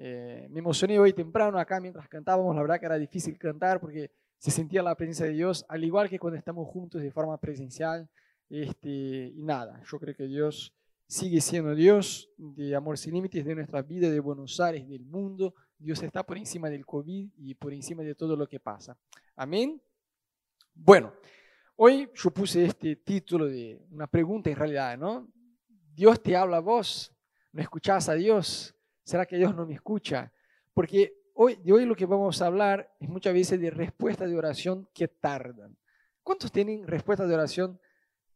Eh, me emocioné hoy temprano acá mientras cantábamos, la verdad que era difícil cantar porque se sentía la presencia de Dios, al igual que cuando estamos juntos de forma presencial. Este, y nada, yo creo que Dios sigue siendo Dios de amor sin límites de nuestra vida, de Buenos Aires, del mundo. Dios está por encima del COVID y por encima de todo lo que pasa. Amén. Bueno, hoy yo puse este título de una pregunta en realidad, ¿no? Dios te habla a vos, no escuchás a Dios. ¿Será que Dios no me escucha? Porque hoy, de hoy lo que vamos a hablar es muchas veces de respuestas de oración que tardan. ¿Cuántos tienen respuestas de oración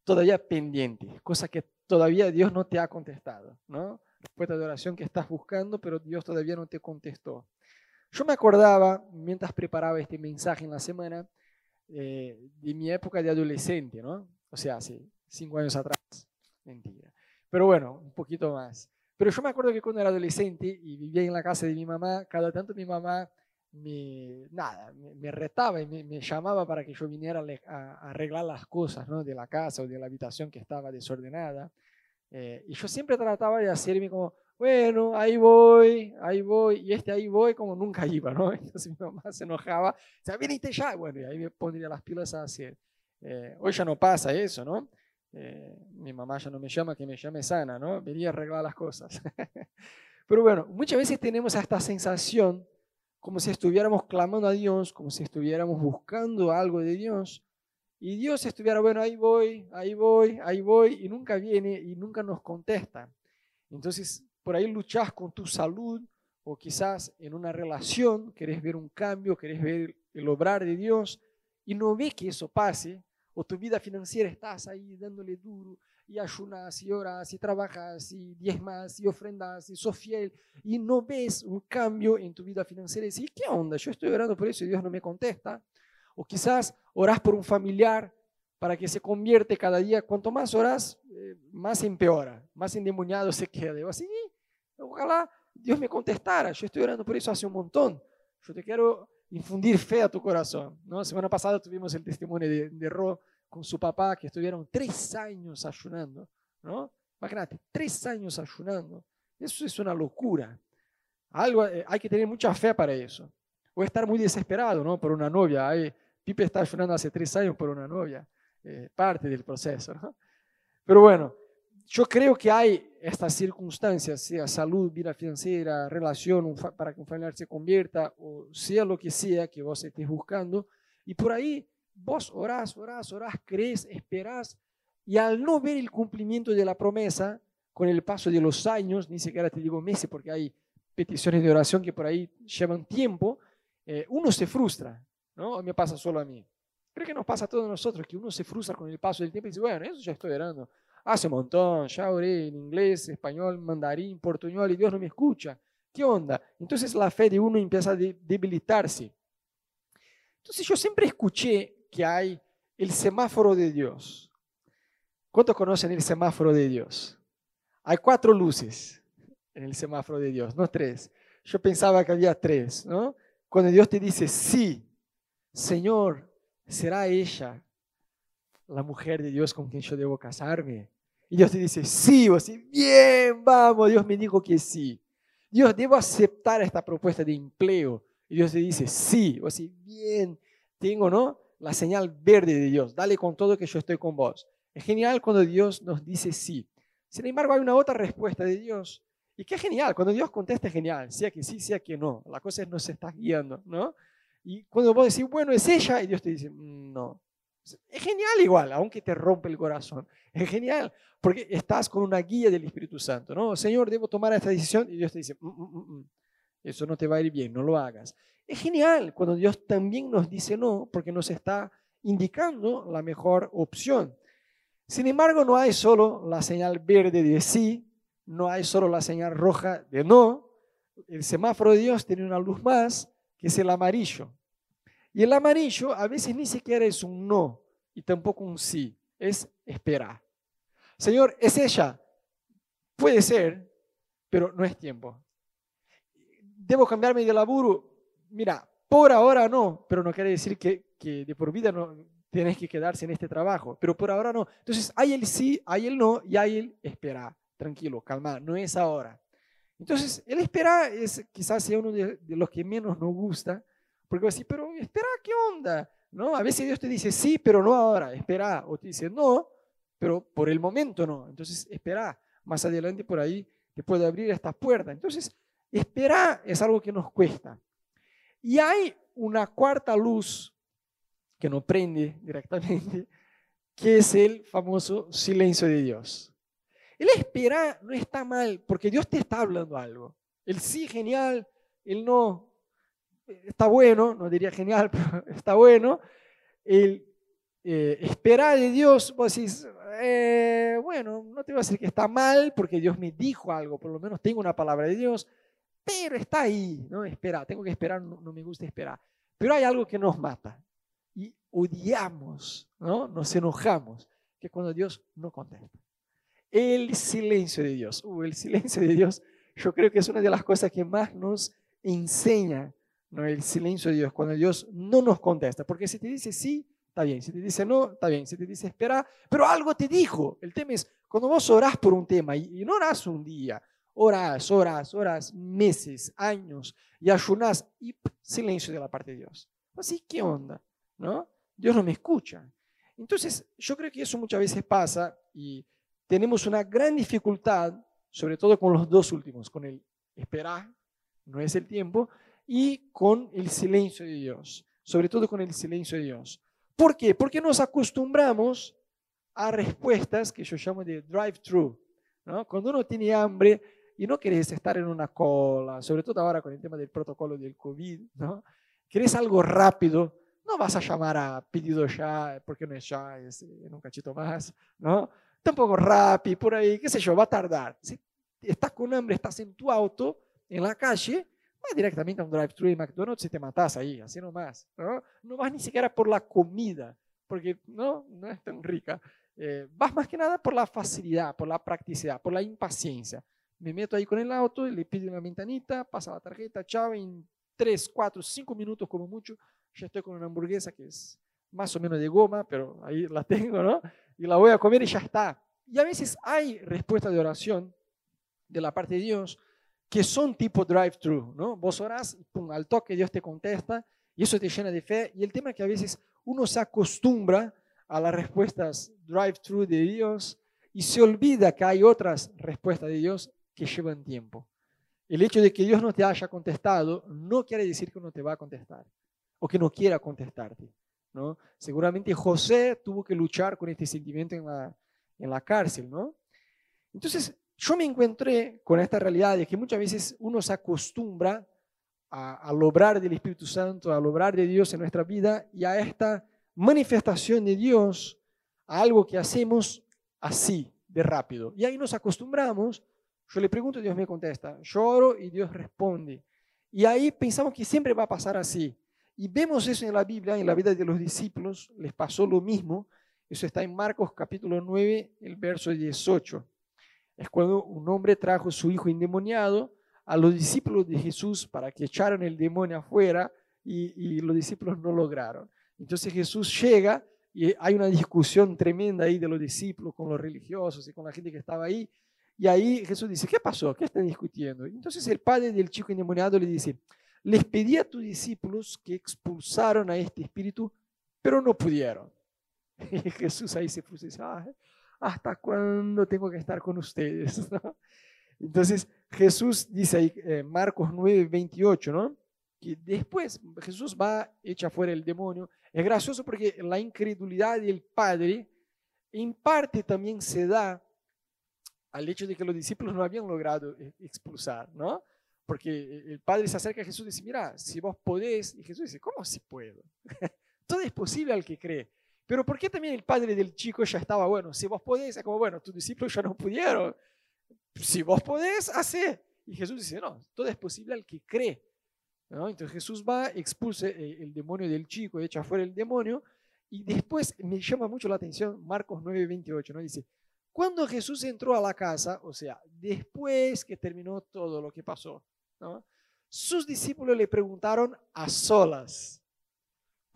todavía pendientes? Cosa que todavía Dios no te ha contestado, ¿no? Respuesta de oración que estás buscando, pero Dios todavía no te contestó. Yo me acordaba, mientras preparaba este mensaje en la semana, eh, de mi época de adolescente, ¿no? O sea, hace cinco años atrás. Mentira. Pero bueno, un poquito más. Pero yo me acuerdo que cuando era adolescente y vivía en la casa de mi mamá, cada tanto mi mamá me, nada, me, retaba y me, llamaba para que yo viniera a, arreglar las cosas ¿no? de la casa o de la habitación que estaba desordenada. Eh, y yo siempre trataba de hacerme como, bueno, ahí voy, ahí voy, y este ahí voy como nunca iba, ¿no? Entonces mi mamá se enojaba, decía, venite ya, bueno, y ahí me pondría las pilas a hacer. Eh, hoy ya no pasa eso, ¿no? Eh, mi mamá ya no me llama, que me llame sana, ¿no? Venía a arreglar las cosas. Pero bueno, muchas veces tenemos esta sensación como si estuviéramos clamando a Dios, como si estuviéramos buscando algo de Dios, y Dios estuviera, bueno, ahí voy, ahí voy, ahí voy, y nunca viene y nunca nos contesta. Entonces, por ahí luchas con tu salud, o quizás en una relación, querés ver un cambio, querés ver el obrar de Dios, y no ves que eso pase, o tu vida financiera estás ahí dándole duro, y ayunas, y oras, y trabajas, y diezmas, y ofrendas, y sos fiel, y no ves un cambio en tu vida financiera, y dices, ¿qué onda? Yo estoy orando por eso y Dios no me contesta. O quizás orás por un familiar para que se convierte cada día. Cuanto más oras, eh, más empeora, más endemoniado se queda. Y así, ojalá Dios me contestara. Yo estoy orando por eso hace un montón. Yo te quiero infundir fe a tu corazón. ¿no? Semana pasada tuvimos el testimonio de, de Ro con su papá, que estuvieron tres años ayunando. ¿no? Imagínate, tres años ayunando. Eso es una locura. Algo, eh, hay que tener mucha fe para eso. O estar muy desesperado ¿no? por una novia. Pipe está ayunando hace tres años por una novia. Eh, parte del proceso. ¿no? Pero bueno, yo creo que hay estas circunstancias, sea salud, vida financiera, relación para que un familiar se convierta, o sea lo que sea que vos estés buscando, y por ahí vos orás, orás, orás, crees, esperás, y al no ver el cumplimiento de la promesa, con el paso de los años, ni siquiera te digo meses, porque hay peticiones de oración que por ahí llevan tiempo, eh, uno se frustra, ¿no? O me pasa solo a mí. Creo que nos pasa a todos nosotros, que uno se frustra con el paso del tiempo y dice, bueno, eso ya estoy orando. Hace un montón, ya oré en inglés, español, mandarín, portuñol y Dios no me escucha. ¿Qué onda? Entonces la fe de uno empieza a debilitarse. Entonces yo siempre escuché que hay el semáforo de Dios. ¿Cuántos conocen el semáforo de Dios? Hay cuatro luces en el semáforo de Dios, no tres. Yo pensaba que había tres, ¿no? Cuando Dios te dice, sí, Señor, ¿será ella la mujer de Dios con quien yo debo casarme? Y Dios te dice, sí, o sí, bien, vamos, Dios me dijo que sí. Dios, debo aceptar esta propuesta de empleo. Y Dios te dice, sí, o sí, bien, tengo, ¿no? La señal verde de Dios, dale con todo que yo estoy con vos. Es genial cuando Dios nos dice sí. Sin embargo, hay una otra respuesta de Dios. Y qué genial, cuando Dios contesta es genial, sea que sí, sea que no. La cosa es nos está guiando, ¿no? Y cuando vos decís, bueno, es ella, y Dios te dice, mm, no. Es genial igual, aunque te rompe el corazón. Es genial, porque estás con una guía del Espíritu Santo, ¿no? Señor, debo tomar esta decisión, y Dios te dice, mm, mm, eso no te va a ir bien, no lo hagas. Es genial cuando Dios también nos dice no, porque nos está indicando la mejor opción. Sin embargo, no hay solo la señal verde de sí, no hay solo la señal roja de no. El semáforo de Dios tiene una luz más que es el amarillo. Y el amarillo a veces ni siquiera es un no y tampoco un sí, es esperar. Señor, ¿es ella? Puede ser, pero no es tiempo. ¿Debo cambiarme de laburo? Mira, por ahora no, pero no quiere decir que, que de por vida no tienes que quedarse en este trabajo, pero por ahora no. Entonces hay el sí, hay el no y hay el esperar. Tranquilo, calma, no es ahora. Entonces, el esperar es quizás sea uno de, los que menos nos gusta, porque va a decir, pero espera, ¿qué onda? ¿No? A veces Dios te dice sí, pero no ahora, espera, o te dice no, pero por el momento no. Entonces, espera, más adelante por ahí te puede abrir esta puerta. Entonces, esperar es algo que nos cuesta. Y hay una cuarta luz que nos prende directamente, que es el famoso silencio de Dios. El esperar no está mal, porque Dios te está hablando algo. El sí, genial, el no, está bueno, no diría genial, pero está bueno. El eh, esperar de Dios, vos decís, eh, bueno, no te voy a decir que está mal, porque Dios me dijo algo, por lo menos tengo una palabra de Dios, pero está ahí, ¿no? Espera, tengo que esperar, no, me gusta esperar. Pero hay algo que nos mata y odiamos, ¿no? Nos enojamos, que cuando Dios no contesta. El silencio de Dios. Uh, el silencio de Dios, yo creo que es una de las cosas que más nos enseña, ¿no? El silencio de Dios, cuando Dios no nos contesta. Porque si te dice sí, está bien. Si te dice no, está bien. Si te dice espera, pero algo te dijo. El tema es, cuando vos orás por un tema y, no orás un día, orás, orás, orás meses, años y ayunás y silencio de la parte de Dios. Así, ¿qué onda? ¿No? Dios no me escucha. Entonces, yo creo que eso muchas veces pasa y tenemos una gran dificultad, sobre todo con los dos últimos, con el esperar, no es el tiempo, y con el silencio de Dios, sobre todo con el silencio de Dios. ¿Por qué? Porque nos acostumbramos a respuestas que yo llamo de drive-thru. ¿no? Cuando uno tiene hambre y no querés estar en una cola, sobre todo ahora con el tema del protocolo del COVID, ¿no? querés algo rápido, no vas a llamar a pedido ya, porque no es ya, es en un cachito más, ¿no? tampoco rápido, por ahí, qué sé yo, va a tardar. Si estás con hambre, estás en tu auto, en la calle, vas directamente a un drive-thru de McDonald's y te matas ahí, así nomás. ¿no? no vas ni siquiera por la comida, porque no, no es tan rica. Eh, vas más que nada por la facilidad, por la practicidad, por la impaciencia. Me meto ahí con el auto, le pido una ventanita, pasa la tarjeta, chao, en 3, 4, 5 minutos como mucho, ya estoy con una hamburguesa que es más o menos de goma, pero ahí la tengo, ¿no? y la voy a comer y ya está. Y a veces hay respuestas de oración de la parte de Dios que son tipo drive-thru, ¿no? Vos orás, pum, al toque Dios te contesta y eso te llena de fe. Y el tema es que a veces uno se acostumbra a las respuestas drive-thru de Dios y se olvida que hay otras respuestas de Dios que llevan tiempo. El hecho de que Dios no te haya contestado no quiere decir que no te va a contestar o que no quiera contestarte. ¿no? Seguramente José tuvo que luchar con este sentimiento en la, en la cárcel, ¿no? Entonces, yo me encontré con esta realidad de que muchas veces uno se acostumbra a, a lograr del Espíritu Santo, a lograr de Dios en nuestra vida y a esta manifestación de Dios, a algo que hacemos así, de rápido. Y ahí nos acostumbramos, yo le pregunto, Dios me contesta, lloro y Dios responde. Y ahí pensamos que siempre va a pasar así. Y vemos eso en la Biblia, en la vida de los discípulos, les pasó lo mismo. Eso está en Marcos capítulo 9, el verso 18. Es cuando un hombre trajo su hijo endemoniado a los discípulos de Jesús para que echaran el demonio afuera y, los discípulos no lograron. Entonces Jesús llega y hay una discusión tremenda ahí de los discípulos con los religiosos y con la gente que estaba ahí. Y ahí Jesús dice, ¿qué pasó? ¿Qué están discutiendo? Entonces el padre del chico endemoniado le dice, les pedí a tus discípulos que expulsaron a este espíritu, pero no pudieron. Y Jesús ahí se puso y dice, ¿hasta cuándo tengo que estar con ustedes? Entonces Jesús dice ahí, eh, Marcos 9, 28, ¿no? que después Jesús va, echa fuera el demonio. Es gracioso porque la incredulidad del Padre en parte también se da al hecho de que los discípulos no habían logrado eh, expulsar, ¿no? Porque el Padre se acerca a Jesús y dice, mira, si vos podés, y Jesús dice, ¿cómo si puedo? Todo es posible al que cree. Pero ¿por qué también el padre del chico ya estaba, bueno, si vos podés, es como, bueno, tus discípulos ya no pudieron. Si vos podés, hace. Y Jesús dice, no, todo es posible al que cree. Entonces Jesús va, expulsa el demonio del chico, echa fuera el demonio, y después me llama mucho la atención Marcos 9:28, ¿no? Dice, cuando Jesús entró a la casa, o sea, después que terminó todo lo que pasó, sus discípulos le preguntaron a solas,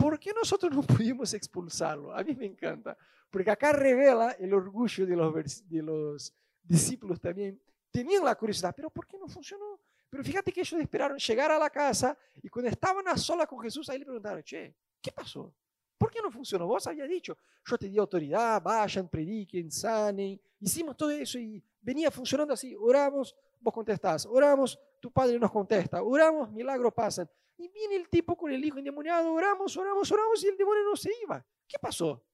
¿por qué nosotros no pudimos expulsarlo? A mí me encanta, porque acá revela el orgullo de los, discípulos también, tenían la curiosidad, pero ¿por qué no funcionó? Pero fíjate que ellos esperaron llegar a la casa y cuando estaban a solas con Jesús, ahí le preguntaron, che, ¿qué pasó? ¿Por qué no funcionó? Vos habías dicho, yo te di autoridad, vayan, prediquen, sanen. Hicimos todo eso y venía funcionando así. Oramos, vos contestás. Oramos, tu padre nos contesta. Oramos, milagros pasan. Y viene el tipo con el hijo endemoniado. Oramos, oramos, oramos y el demonio no se iba. ¿Qué pasó?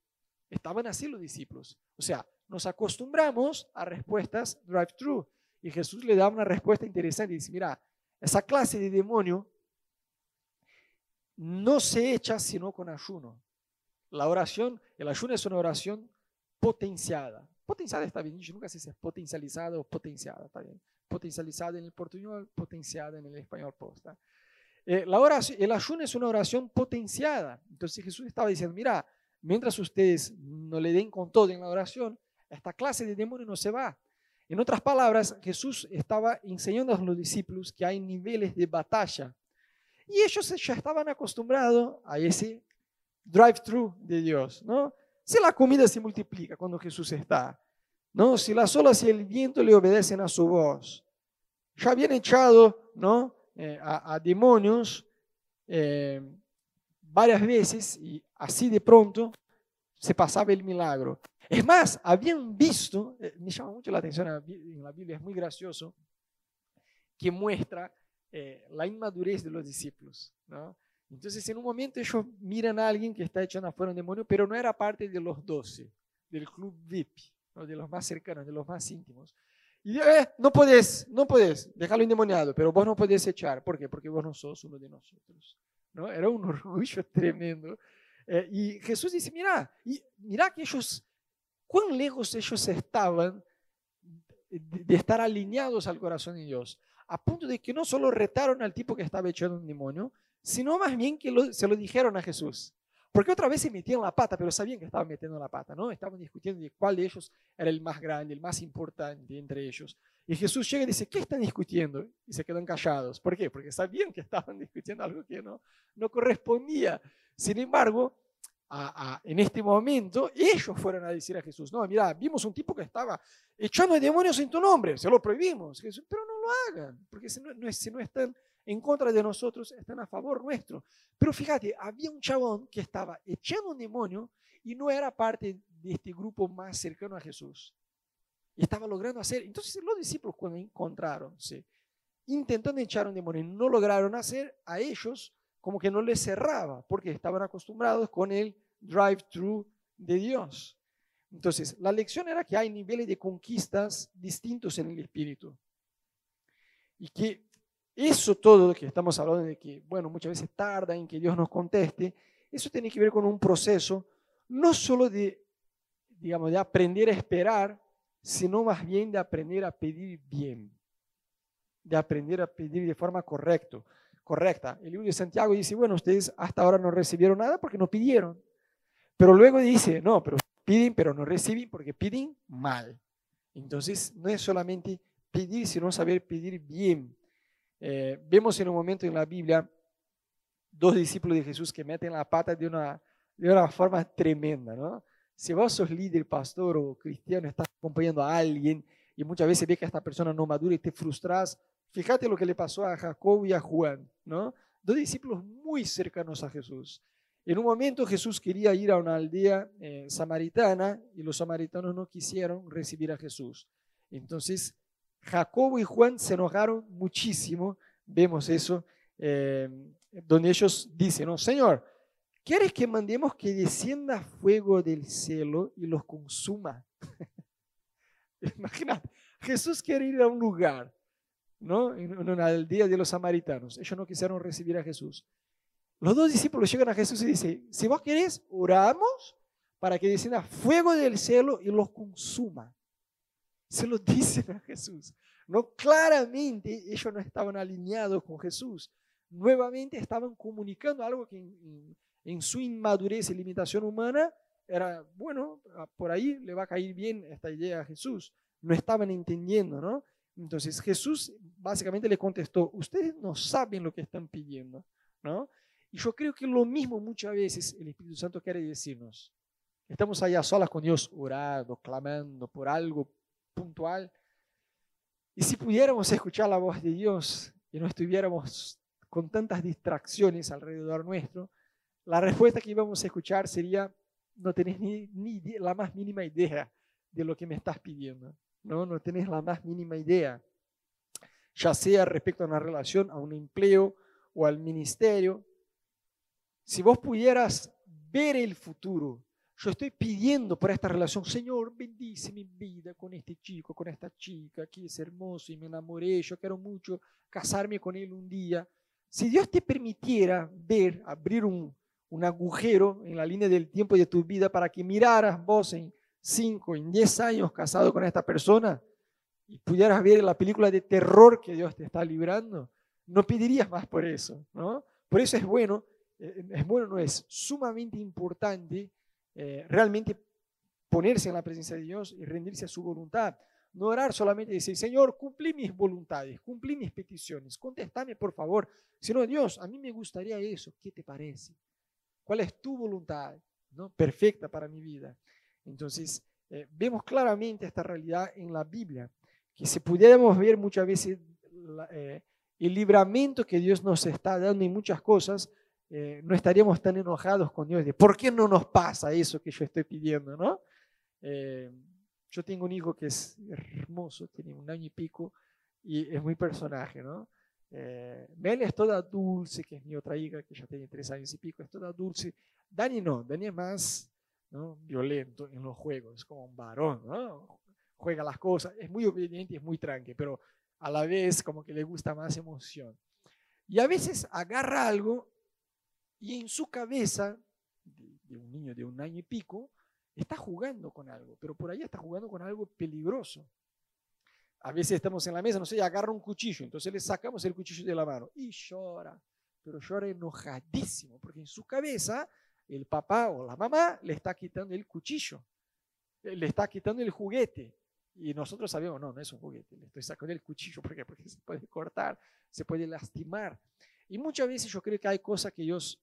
Estaban así los discípulos. O sea, nos acostumbramos a respuestas drive-thru. Y Jesús le da una respuesta interesante. Dice, mira, esa clase de demonio no se echa sino con ayuno. La oración, el ayuno es una oración potenciada. Potenciada está bien nunca si es potencializada o potenciada, está bien. Potencializada en el portugués, potenciada en el español posta. Eh, la oración, el ayuno es una oración potenciada. Entonces Jesús estaba diciendo, mira, mientras ustedes no le den con todo en la oración, esta clase de demonio no se va. En otras palabras, Jesús estaba enseñando a los discípulos que hay niveles de batalla. Y ellos ya estaban acostumbrados a ese drive-thru de Dios, ¿no? Si la comida se multiplica cuando Jesús está, ¿no? Si las olas y el viento le obedecen a su voz. Ya habían echado, ¿no? Eh, a, demonios eh, varias veces y así de pronto se pasaba el milagro. Es más, habían visto, eh, me llama mucho la atención en la Biblia, es muy gracioso, que muestra la inmadurez de los discípulos, ¿no? Entonces, en un momento ellos miran a alguien que está echando afuera un demonio, pero no era parte de los doce, del club VIP, de los más cercanos, de los más íntimos. Eh, no podés, no podés, dejarlo endemoniado, pero vos no podés echar. ¿Por qué? Porque vos no sos uno de nosotros. ¿no? Era un orgullo tremendo. Eh, y Jesús dice, mira, y mira que ellos, cuán lejos ellos estaban de, de estar alineados al corazón de Dios, a punto de que no solo retaron al tipo que estaba echando un demonio, sino más bien que se lo dijeron a Jesús. Porque otra vez se metieron la pata, pero sabían que estaban metiendo la pata, ¿no? Estaban discutiendo de cuál de ellos era el más grande, el más importante entre ellos. Y Jesús llega y dice, ¿qué están discutiendo? Y se quedan callados. ¿Por qué? Porque sabían que estaban discutiendo algo que no, no correspondía. Sin embargo, en este momento, ellos fueron a decir a Jesús, no, mira, vimos un tipo que estaba echando demonios en tu nombre, se lo prohibimos. pero no lo hagan, porque si no, si no están en contra de nosotros, están a favor nuestro. Pero fíjate, había un chabón que estaba echando un demonio y no era parte de este grupo más cercano a Jesús. Y estaba logrando hacer. Entonces los discípulos cuando encontraron, intentando echar un demonio no lograron hacer, a ellos como que no les cerraba, porque estaban acostumbrados con el drive-thru de Dios. Entonces, la lección era que hay niveles de conquistas distintos en el espíritu. Y que eso todo que estamos hablando de que, bueno, muchas veces tarda en que Dios nos conteste, eso tiene que ver con un proceso no solo de, digamos, de aprender a esperar, sino más bien de aprender a pedir bien, de aprender a pedir de forma correcta. correcta. El libro de Santiago dice, bueno, ustedes hasta ahora no recibieron nada porque no pidieron. Pero luego dice, no, pero piden, pero no reciben porque piden mal. Entonces, no es solamente pedir, sino saber pedir bien. Eh, vemos en un momento en la Biblia dos discípulos de Jesús que meten la pata de una, de una forma tremenda, ¿no? Si vos sos líder, pastor o cristiano, estás acompañando a alguien y muchas veces ves que esta persona no madura y te frustras, fíjate lo que le pasó a Jacob y a Juan, ¿no? Dos discípulos muy cercanos a Jesús. En un momento Jesús quería ir a una aldea eh, samaritana y los samaritanos no quisieron recibir a Jesús. Entonces Jacobo y Juan se enojaron muchísimo, vemos eso, eh, donde ellos dicen, no, Señor, ¿quieres que mandemos que descienda fuego del cielo y los consuma? Imagínate, Jesús quiere ir a un lugar, ¿no? En una aldea de los samaritanos. Ellos no quisieron recibir a Jesús. Los dos discípulos llegan a Jesús y dicen, si vos querés, oramos para que descienda fuego del cielo y los consuma se lo dicen a Jesús. No, claramente ellos no estaban alineados con Jesús. Nuevamente estaban comunicando algo que en, su inmadurez y limitación humana era, bueno, ah, por ahí le va a caer bien esta idea a Jesús. No estaban entendiendo, ¿no? Entonces Jesús básicamente le contestó, ustedes no saben lo que están pidiendo, ¿no? Y yo creo que lo mismo muchas veces el Espíritu Santo quiere decirnos. Estamos allá solas con Dios, orando, clamando por algo puntual. Y si pudiéramos escuchar la voz de Dios y no estuviéramos con tantas distracciones alrededor nuestro, la respuesta que íbamos a escuchar sería, no tenés ni, la más mínima idea de lo que me estás pidiendo, ¿no? No tenés la más mínima idea, ya sea respecto a una relación, a un empleo o al ministerio. Si vos pudieras ver el futuro, yo estoy pidiendo por esta relación, Señor, bendice mi vida con este chico, con esta chica, que es hermoso y me enamoré, yo quiero mucho casarme con él un día. Si Dios te permitiera ver, abrir un, un agujero en la línea del tiempo de tu vida para que miraras vos en cinco, en diez años casado con esta persona y pudieras ver la película de terror que Dios te está librando, no pedirías más por eso, ¿no? Por eso es bueno, eh, es bueno, no es sumamente importante eh, realmente ponerse en la presencia de Dios y rendirse a su voluntad. No orar solamente y decir, Señor, cumplí mis voluntades, cumplí mis peticiones, contéstame por favor. Sino, Dios, a mí me gustaría eso, ¿qué te parece? ¿Cuál es tu voluntad? ¿no? Perfecta para mi vida. Entonces, eh, vemos claramente esta realidad en la Biblia, que si pudiéramos ver muchas veces eh, el libramento que Dios nos está dando en muchas cosas, eh, no estaríamos tan enojados con Dios de por qué no nos pasa eso que yo estoy pidiendo, ¿no? yo tengo un hijo que es hermoso, tiene un año y pico y es muy personaje, ¿no? Mel es toda dulce, que es mi otra hija, que ya tiene tres años y pico, es toda dulce. Dani no, Dani es más violento en los juegos, es como un varón, ¿no? juega las cosas, es muy obediente y es muy tranqui, pero a la vez como que le gusta más emoción. Y a veces agarra algo y en su cabeza, de, un niño de un año y pico, está jugando con algo, pero por ahí está jugando con algo peligroso. A veces estamos en la mesa, no sé, agarra un cuchillo, entonces le sacamos el cuchillo de la mano y llora, pero llora enojadísimo, porque en su cabeza el papá o la mamá le está quitando el cuchillo, eh, le está quitando el juguete. Y nosotros sabemos, no, no es un juguete, le estoy sacando el cuchillo. ¿Por qué? Porque se puede cortar, se puede lastimar. Y muchas veces yo creo que hay cosas que Dios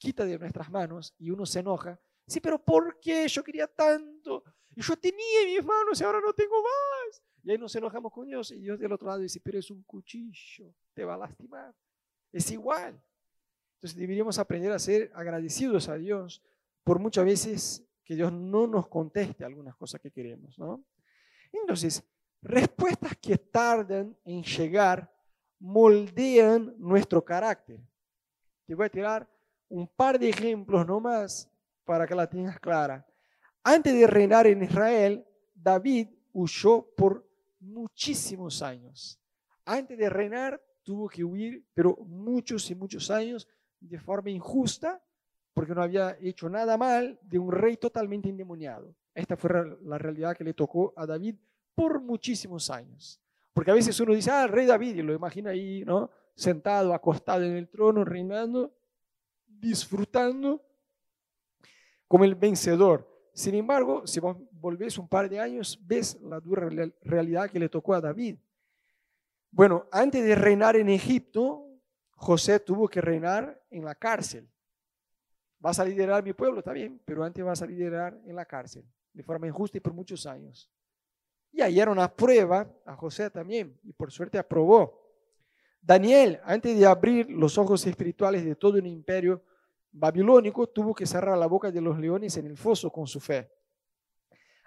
quita de nuestras manos y uno se enoja. Sí, pero ¿por qué? Yo quería tanto. Y yo tenía en mis manos y ahora no tengo más. Y ahí nos enojamos con Dios y Dios del otro lado dice, pero es un cuchillo, te va a lastimar. Es igual. Entonces deberíamos aprender a ser agradecidos a Dios por muchas veces que Dios no nos conteste algunas cosas que queremos, ¿no? Entonces, respuestas que tardan en llegar moldean nuestro carácter. Te voy a tirar un par de ejemplos nomás para que la tengas clara. Antes de reinar en Israel, David huyó por muchísimos años. Antes de reinar, tuvo que huir, pero muchos y muchos años de forma injusta, porque no había hecho nada mal, de un rey totalmente endemoniado. Esta fue la realidad que le tocó a David por muchísimos años. Porque a veces uno dice, ah, el rey David, y lo imagina ahí, ¿no? Sentado, acostado en el trono, reinando, disfrutando como el vencedor. Sin embargo, si vos volvés un par de años, ves la dura realidad que le tocó a David. Bueno, antes de reinar en Egipto, José tuvo que reinar en la cárcel. Vas a liderar mi pueblo, está bien, pero antes vas a liderar en la cárcel, de forma injusta y por muchos años. Y ahí era una prueba a José también, y por suerte aprobó. Daniel, antes de abrir los ojos espirituales de todo un imperio babilónico, tuvo que cerrar la boca de los leones en el foso con su fe.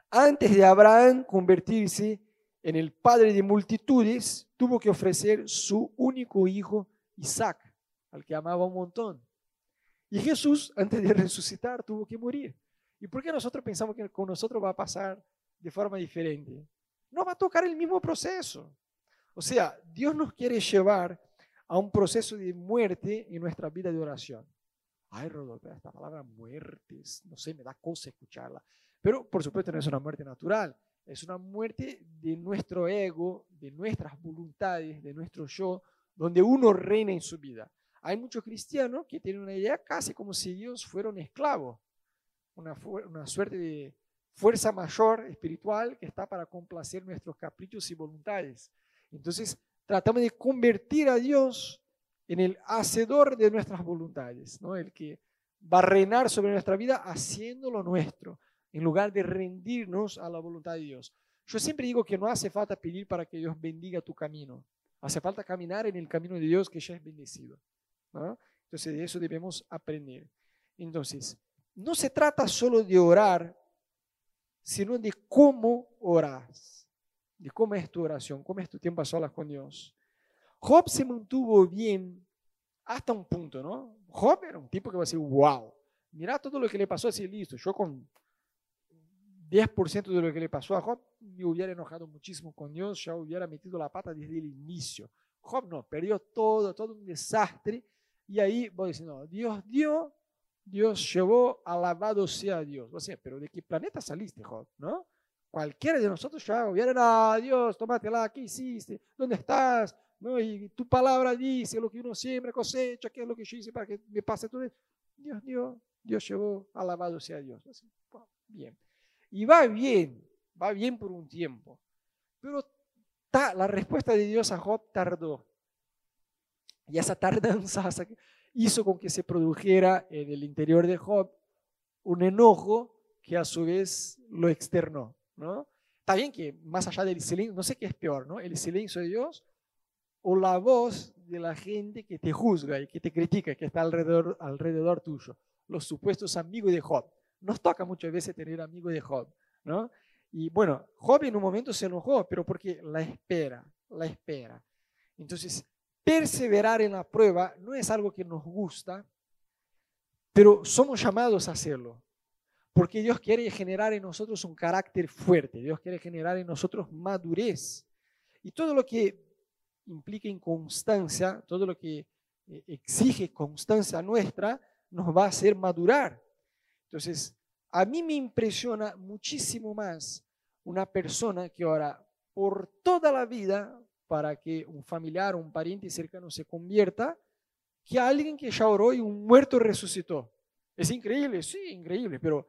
Antes de Abraham convertirse en el padre de multitudes, tuvo que ofrecer su único hijo Isaac, al que amaba un montón. Y Jesús, antes de resucitar, tuvo que morir. ¿Y por qué nosotros pensamos que con nosotros va a pasar de forma diferente? No va a tocar el mismo proceso. O sea, Dios nos quiere llevar a un proceso de muerte en nuestra vida de oración. Ay, Rodolfo, esta palabra muertes, no sé, me da cosa escucharla. Pero por supuesto no es una muerte natural, es una muerte de nuestro ego, de nuestras voluntades, de nuestro yo, donde uno reina en su vida. Hay muchos cristianos que tienen una idea casi como si Dios fuera un esclavo, una, una suerte de fuerza mayor espiritual que está para complacer nuestros caprichos y voluntades. Entonces, tratamos de convertir a Dios en el hacedor de nuestras voluntades, ¿no? el que va a reinar sobre nuestra vida haciéndolo nuestro, en lugar de rendirnos a la voluntad de Dios. Yo siempre digo que no hace falta pedir para que Dios bendiga tu camino. Hace falta caminar en el camino de Dios que ya es bendecido. Entonces de eso debemos aprender. Entonces, no se trata solo de orar, sino de cómo oras, de cómo es tu oración, cómo es tu tiempo a solas con Dios. Job se mantuvo bien hasta un punto, ¿no? Job era un tipo que va a decir, wow, mira todo lo que le pasó así, listo, yo con 10% de lo que le pasó a Job, me hubiera enojado muchísimo con Dios, ya hubiera metido la pata desde el inicio. Job no, perdió todo, todo un desastre. Y ahí voy diciendo, Dios dio, Dios llevó, alabado sea Dios. O sea, pero ¿de qué planeta saliste, Job? ¿No? Cualquiera de nosotros ya hubiera, ah, Dios, tómatela, ¿qué hiciste? ¿Dónde estás? ¿No? Y tu palabra dice lo que uno siembra, cosecha, qué es lo que yo hice para que me pase todo. Dios dio, Dios llevó, alabado sea Dios. Así, bien. Y va bien, va bien por un tiempo. Pero la respuesta de Dios a Job tardó. Y esa tardanza hizo con que se produjera en el interior de Job un enojo que a su vez lo externó. ¿no? Está bien que más allá del silencio, no sé qué es peor, ¿no? el silencio de Dios o la voz de la gente que te juzga y que te critica, que está alrededor, alrededor tuyo, los supuestos amigos de Job nos toca muchas veces tener amigos de Job, ¿no? Y bueno, Job en un momento se enojó, pero porque la espera, la espera. Entonces, perseverar en la prueba no es algo que nos gusta, pero somos llamados a hacerlo. Porque Dios quiere generar en nosotros un carácter fuerte, Dios quiere generar en nosotros madurez. Y todo lo que implica inconstancia, todo lo que eh, exige constancia nuestra, nos va a hacer madurar. Entonces, a mí me impresiona muchísimo más una persona que ora por toda la vida para que un familiar un pariente cercano se convierta, que alguien que ya oró y un muerto resucitó. Es increíble, sí, increíble, pero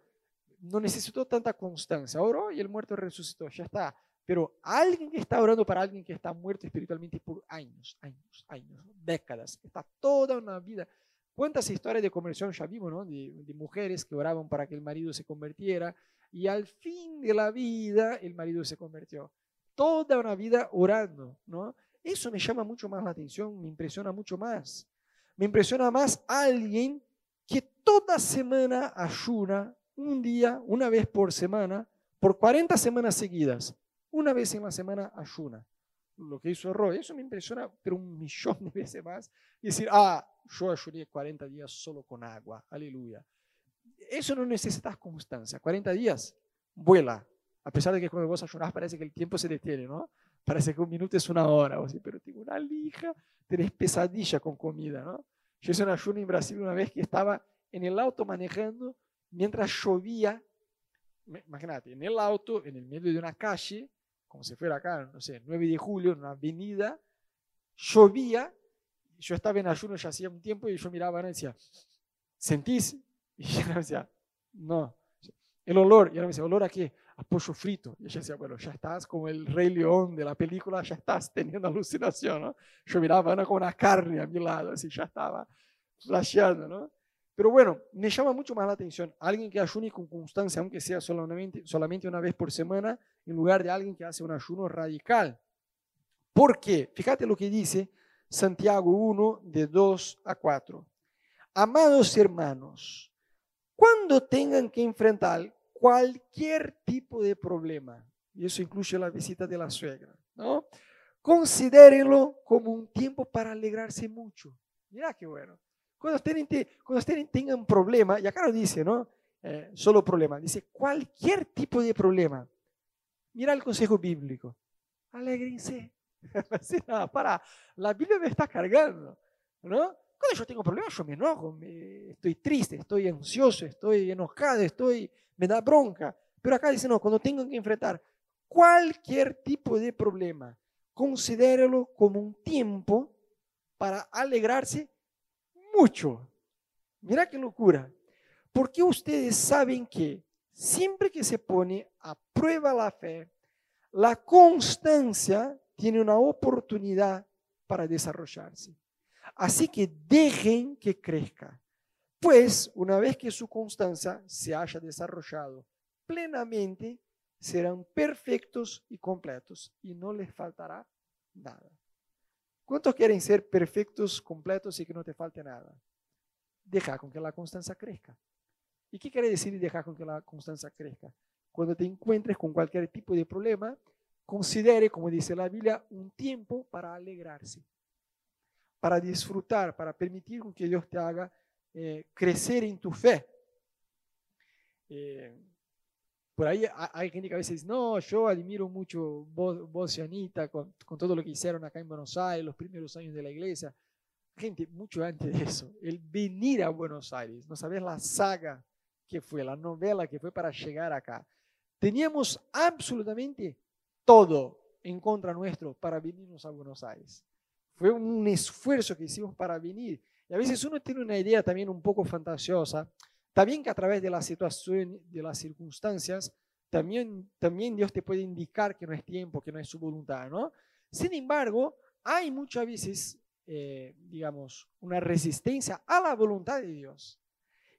no necesitó tanta constancia. Oró y el muerto resucitó, ya está. Pero alguien que está orando para alguien que está muerto espiritualmente por años, años, años, décadas, está toda una vida ¿Cuántas historias de conversión ya vimos, ¿no? de, mujeres que oraban para que el marido se convirtiera y al fin de la vida el marido se convirtió? Toda una vida orando, ¿no? Eso me llama mucho más la atención, me impresiona mucho más. Me impresiona más alguien que toda semana ayuna, un día, una vez por semana, por 40 semanas seguidas. Una vez en la semana ayuna lo que hizo Roy, eso me impresiona, pero un millón de veces más. Y decir, ah, yo ayuné 40 días solo con agua, aleluya. Eso no necesitas constancia. 40 días, vuela. A pesar de que cuando vos ayunás parece que el tiempo se detiene, ¿no? Parece que un minuto es una hora, o así, pero tengo una lija, tenés pesadilla con comida, ¿no? Yo hice un ayuno en Brasil una vez que estaba en el auto manejando mientras llovía, imagínate, en el auto, en el medio de una calle, como si fuera acá, no sé, 9 de julio, en una avenida, llovía, yo estaba en ayuno ya hacía un tiempo y yo miraba y decía, ¿sentís? Y ella me decía, no. El olor, y ella me decía, ¿olor a qué? A pollo frito. Y ella decía, bueno, ya estás como el rey león de la película, ya estás teniendo alucinación, ¿no? Yo miraba ¿no? con una carne a mi lado, así ya estaba flasheando, ¿no? Pero bueno, me llama mucho más la atención alguien que ayune con constancia, aunque sea solamente, solamente una vez por semana, en lugar de alguien que hace un ayuno radical. ¿Por qué? Fíjate lo que dice Santiago 1, de 2 a 4. Amados hermanos, cuando tengan que enfrentar cualquier tipo de problema, y eso incluye la visita de la suegra, ¿no? Considérenlo como un tiempo para alegrarse mucho. Mira qué bueno. Cuando ustedes, cuando tengan problema, y acá lo dice, ¿no? Eh, solo problema, dice cualquier tipo de problema. Mira el consejo bíblico. Alégrense. no, para, la Biblia me está cargando, ¿no? Cuando yo tengo problemas, yo me enojo, me, estoy triste, estoy ansioso, estoy enojado, estoy, me da bronca. Pero acá dice, no, cuando tengan que enfrentar cualquier tipo de problema, considérelo como un tiempo para alegrarse mucho. Mira qué locura. Porque ustedes saben que siempre que se pone a prueba la fe, la constancia tiene una oportunidad para desarrollarse. Así que dejen que crezca. Pues una vez que su constancia se haya desarrollado plenamente, serán perfectos y completos y no les faltará nada. ¿Cuántos quieren ser perfectos, completos y que no te falte nada? Deja con que la constancia crezca. ¿Y qué quiere decir dejar con que la constancia crezca? Cuando te encuentres con cualquier tipo de problema, considere, como dice la Biblia, un tiempo para alegrarse, para disfrutar, para permitir que Dios te haga eh, crecer en tu fe. Eh, por ahí hay gente que a veces dice, no, yo admiro mucho vos, vos y Anita, con, con, todo lo que hicieron acá en Buenos Aires, los primeros años de la iglesia. Gente, mucho antes de eso, el venir a Buenos Aires, no sabes la saga que fue, la novela que fue para llegar acá. Teníamos absolutamente todo en contra nuestro para venirnos a Buenos Aires. Fue un esfuerzo que hicimos para venir. Y a veces uno tiene una idea también un poco fantasiosa también que a través de la situación, de las circunstancias, también, también Dios te puede indicar que no es tiempo, que no es su voluntad, ¿no? Sin embargo, hay muchas veces, eh, digamos, una resistencia a la voluntad de Dios.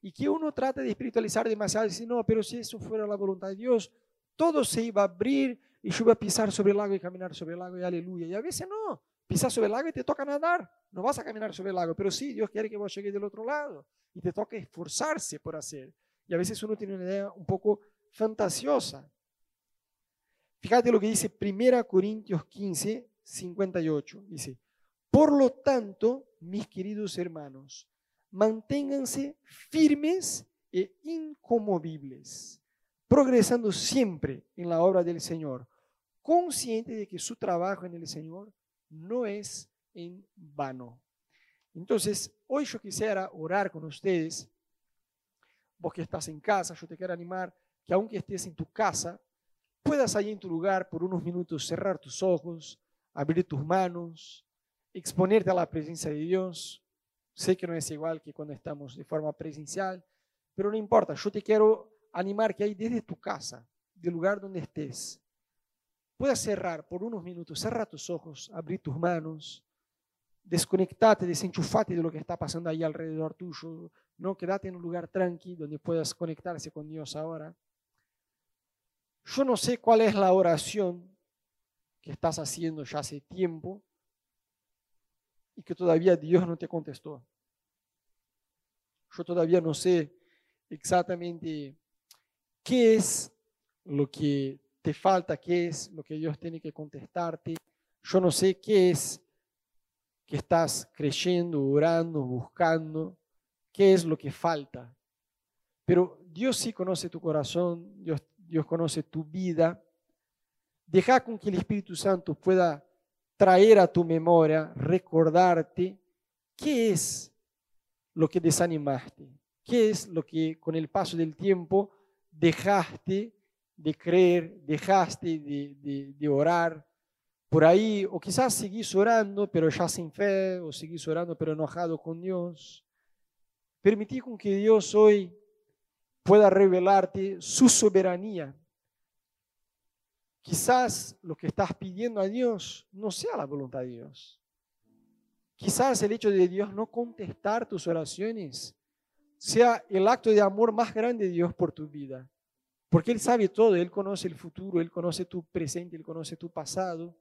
Y que uno trata de espiritualizar demasiado y decir, no, pero si eso fuera la voluntad de Dios, todo se iba a abrir y yo iba a pisar sobre el lago y caminar sobre el lago y aleluya. Y a veces no, pisas sobre el lago y te toca nadar. No vas a caminar sobre el lago, pero sí, Dios quiere que vos llegues del otro lado y te toca esforzarse por hacer. Y a veces uno tiene una idea un poco fantasiosa. Fíjate lo que dice 1 Corintios 15, 58. Dice, por lo tanto, mis queridos hermanos, manténganse firmes e incomovibles, progresando siempre en la obra del Señor, consciente de que su trabajo en el Señor no es en vano. Entonces, hoy yo quisiera orar con ustedes. Vos que estás en casa, yo te quiero animar que aunque estés en tu casa, puedas ahí en tu lugar por unos minutos cerrar tus ojos, abrir tus manos, exponerte a la presencia de Dios. Sé que no es igual que cuando estamos de forma presencial, pero no importa, yo te quiero animar que ahí desde tu casa, del lugar donde estés, puedas cerrar por unos minutos, cerrar tus ojos, abrir tus manos desconectate, desenchufate de lo que está pasando ahí alrededor tuyo, no quédate en un lugar tranquilo donde puedas conectarse con Dios ahora. Yo no sé cuál es la oración que estás haciendo ya hace tiempo y que todavía Dios no te contestó. Yo todavía no sé exactamente qué es lo que te falta, qué es lo que Dios tiene que contestarte. Yo no sé qué es que estás creyendo, orando, buscando, qué es lo que falta. Pero Dios sí conoce tu corazón, Dios, Dios conoce tu vida. Deja con que el Espíritu Santo pueda traer a tu memoria, recordarte qué es lo que desanimaste, qué es lo que con el paso del tiempo dejaste de creer, dejaste de, orar, por ahí, o quizás seguís orando, pero ya sin fe, o seguís orando, pero enojado con Dios. Permití con que Dios hoy pueda revelarte su soberanía. Quizás lo que estás pidiendo a Dios no sea la voluntad de Dios. Quizás el hecho de Dios no contestar tus oraciones sea el acto de amor más grande de Dios por tu vida. Porque Él sabe todo, Él conoce el futuro, Él conoce tu presente, Él conoce tu pasado.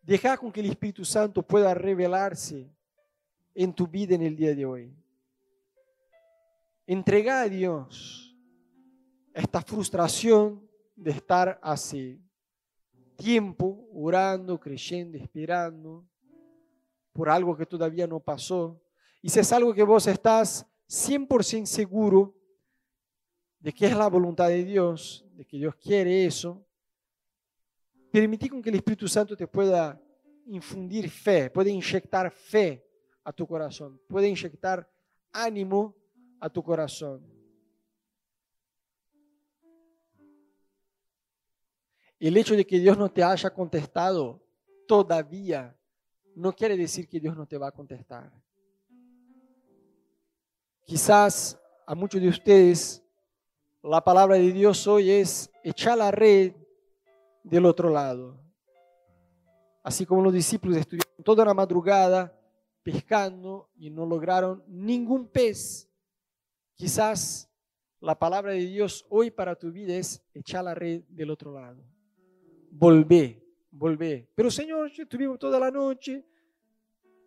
Deja con que el Espíritu Santo pueda revelarse en tu vida en el día de hoy. Entrega a Dios esta frustración de estar hace tiempo orando, creyendo, esperando por algo que todavía no pasó. Y si es algo que vos estás 100% seguro de que es la voluntad de Dios, de que Dios quiere eso, Permitir con que el Espíritu Santo te pueda infundir fe, puede inyectar fe a tu corazón, puede inyectar ánimo a tu corazón. El hecho de que Dios no te haya contestado todavía no quiere decir que Dios no te va a contestar. Quizás a muchos de ustedes la palabra de Dios hoy es echar la red del otro lado. Así como los discípulos estuvieron toda la madrugada pescando y no lograron ningún pez, quizás La palabra de Dios hoy para tu vida es echar la red del otro lado. Volvé, volvé. Pero Señor, yo estuve toda la noche,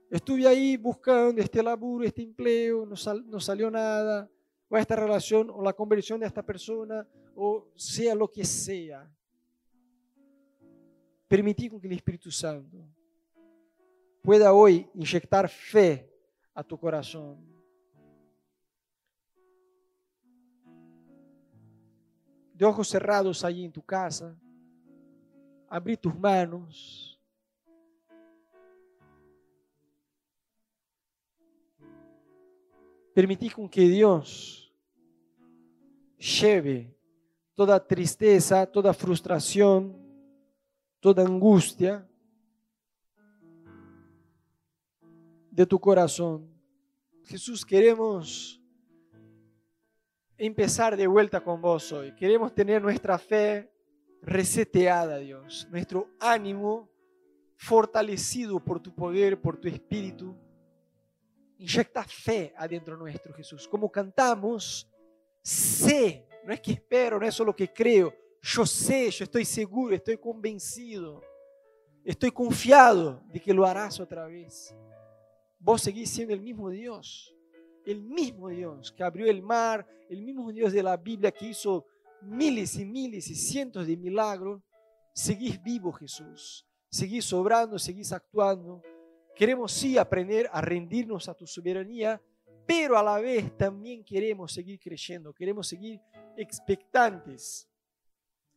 estuve ahí buscando este laburo, este empleo, no, no salió nada, o esta relación, o la conversión de esta persona, o sea lo que sea. Permitir que el Espíritu Santo pueda hoy inyectar fe a tu corazón. De ojos cerrados allí en tu casa, abrir tus manos. Permitir con que Dios lleve toda tristeza, toda frustración, toda angustia de tu corazón. Jesús, queremos empezar de vuelta con vos hoy. Queremos tener nuestra fe reseteada, Dios, nuestro ánimo fortalecido por tu poder, por tu espíritu. Inyecta fe adentro nuestro, Jesús. Como cantamos, sé, no es que espero, no es solo que creo, yo sé, yo estoy seguro, estoy convencido, estoy confiado de que lo harás otra vez. Vos seguís siendo el mismo Dios, el mismo Dios que abrió el mar, el mismo Dios de la Biblia que hizo miles y miles y cientos de milagros. Seguís vivo, Jesús. Seguís obrando, seguís actuando. Queremos sí aprender a rendirnos a tu soberanía, pero a la vez también queremos seguir creyendo, queremos seguir expectantes,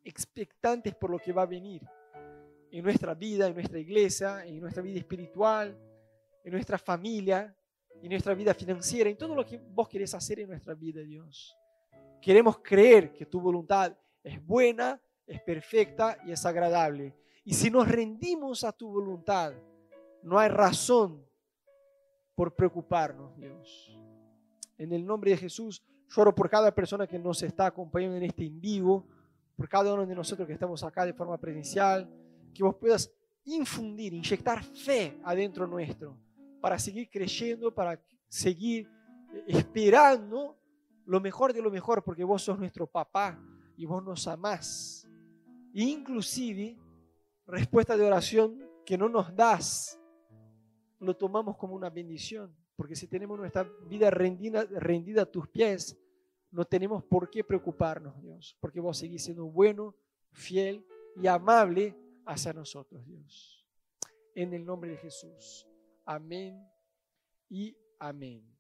expectantes por lo que va a venir en nuestra vida, en nuestra iglesia, en nuestra vida espiritual, en nuestra familia, en nuestra vida financiera, en todo lo que vos querés hacer en nuestra vida, Dios. Queremos creer que tu voluntad es buena, es perfecta y es agradable. Y si nos rendimos a tu voluntad, no hay razón por preocuparnos, Dios. En el nombre de Jesús, lloro por cada persona que nos está acompañando en este en vivo, por cada uno de nosotros que estamos acá de forma presencial, que vos puedas infundir, inyectar fe adentro nuestro para seguir creyendo, para seguir esperando lo mejor de lo mejor, porque vos sos nuestro papá y vos nos amás. inclusive, respuesta de oración que no nos das, lo tomamos como una bendición, porque si tenemos nuestra vida rendida, rendida a tus pies, no tenemos por qué preocuparnos, Dios, porque vos seguís siendo bueno, fiel y amable hacia nosotros, Dios. En el nombre de Jesús. Amén y amén.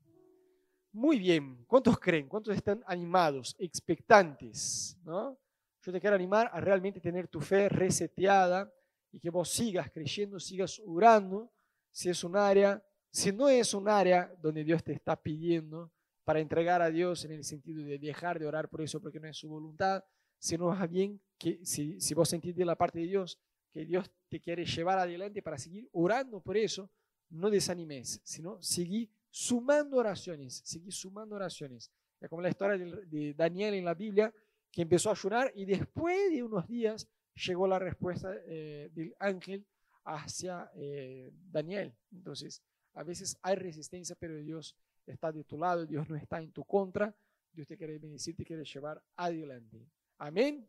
Muy bien, ¿cuántos creen? ¿Cuántos están animados, expectantes? ¿no? Yo te quiero animar a realmente tener tu fe reseteada y que vos sigas creyendo, sigas orando, si es un área, si no es un área donde Dios te está pidiendo para entregar a Dios en el sentido de dejar de orar por eso porque no es su voluntad, sino más bien que si, si vos sentís de la parte de Dios que Dios te quiere llevar adelante para seguir orando por eso, no desanimes, sino seguí sumando oraciones, seguí sumando oraciones. Es como la historia de Daniel en la Biblia, que empezó a ayunar y después de unos días llegó la respuesta eh, del ángel hacia eh, Daniel. Entonces, a veces hay resistencia, pero Dios está de tu lado, Dios no está en tu contra, Dios te quiere bendecir, te quiere llevar adelante. Amén.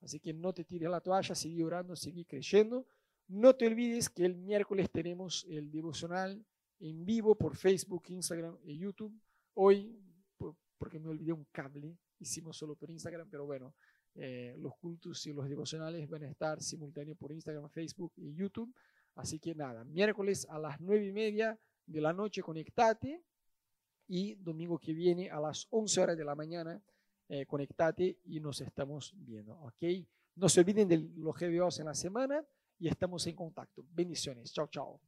Así que no te tires la toalla, sigue orando, sigue creyendo. No te olvides que el miércoles tenemos el devocional en vivo por Facebook, Instagram y YouTube. Hoy, porque me olvidé un cable, hicimos solo por Instagram, pero bueno, eh, los cultos y los devocionales van a estar simultáneos por Instagram, Facebook y YouTube. Así que nada, miércoles a las nueve y media de la noche conectate y domingo que viene a las 11 horas de la mañana eh, conectate y nos estamos viendo, ¿ok? No se olviden de los GBOs en la semana y estamos en contacto. Bendiciones. Chao, chao.